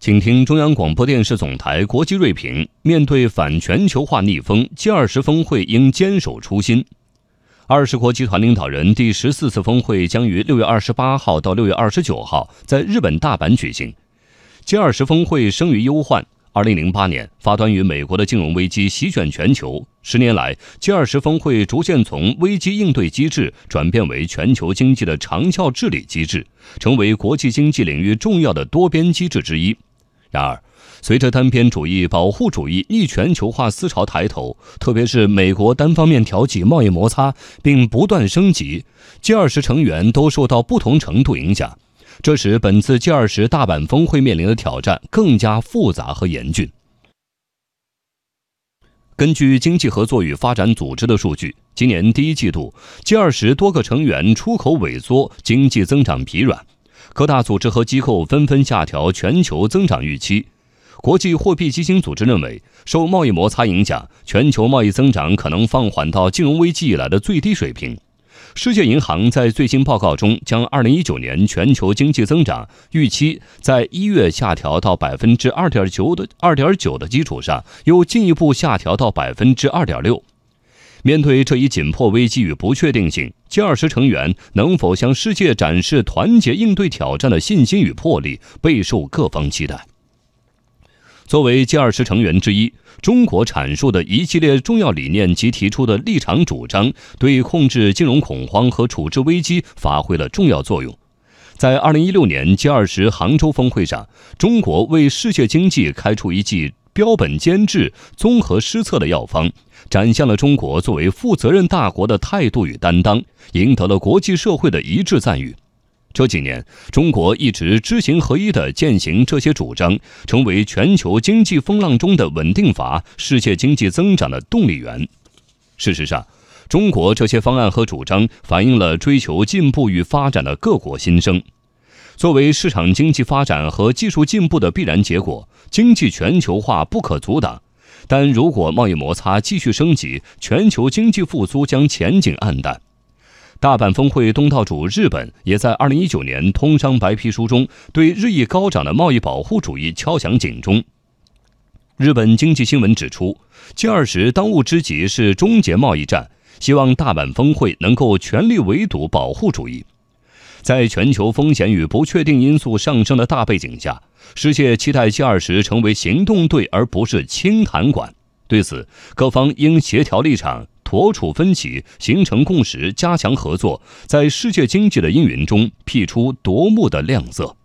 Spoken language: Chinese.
请听中央广播电视总台国际锐评：面对反全球化逆风，G20 峰会应坚守初心。二十国集团领导人第十四次峰会将于六月二十八号到六月二十九号在日本大阪举行。G20 峰会生于忧患。二零零八年，发端于美国的金融危机席卷全球。十年来，G20 峰会逐渐从危机应对机制转变为全球经济的长效治理机制，成为国际经济领域重要的多边机制之一。然而，随着单边主义、保护主义、逆全球化思潮抬头，特别是美国单方面挑起贸易摩擦并不断升级，G20 成员都受到不同程度影响。这使本次 G20 大阪峰会面临的挑战更加复杂和严峻。根据经济合作与发展组织的数据，今年第一季度，G20 多个成员出口萎缩，经济增长疲软，各大组织和机构纷纷下调全球增长预期。国际货币基金组织认为，受贸易摩擦影响，全球贸易增长可能放缓到金融危机以来的最低水平。世界银行在最新报告中，将2019年全球经济增长预期在一月下调到百分之二点九的二点九的基础上，又进一步下调到百分之二点六。面对这一紧迫危机与不确定性，G20 成员能否向世界展示团结应对挑战的信心与魄力，备受各方期待。作为 G20 成员之一，中国阐述的一系列重要理念及提出的立场主张，对控制金融恐慌和处置危机发挥了重要作用。在2016年 G20 杭州峰会上，中国为世界经济开出一剂标本兼治、综合施策的药方，展现了中国作为负责任大国的态度与担当，赢得了国际社会的一致赞誉。这几年，中国一直知行合一地践行这些主张，成为全球经济风浪中的稳定阀，世界经济增长的动力源。事实上，中国这些方案和主张反映了追求进步与发展的各国心声。作为市场经济发展和技术进步的必然结果，经济全球化不可阻挡。但如果贸易摩擦继续升级，全球经济复苏将前景黯淡。大阪峰会东道主日本也在2019年通商白皮书中对日益高涨的贸易保护主义敲响警钟。日本经济新闻指出，G20 当务之急是终结贸易战，希望大阪峰会能够全力围堵保护主义。在全球风险与不确定因素上升的大背景下，世界期待 G20 成为行动队而不是清谈馆。对此，各方应协调立场。妥处分歧，形成共识，加强合作，在世界经济的阴云中辟出夺目的亮色。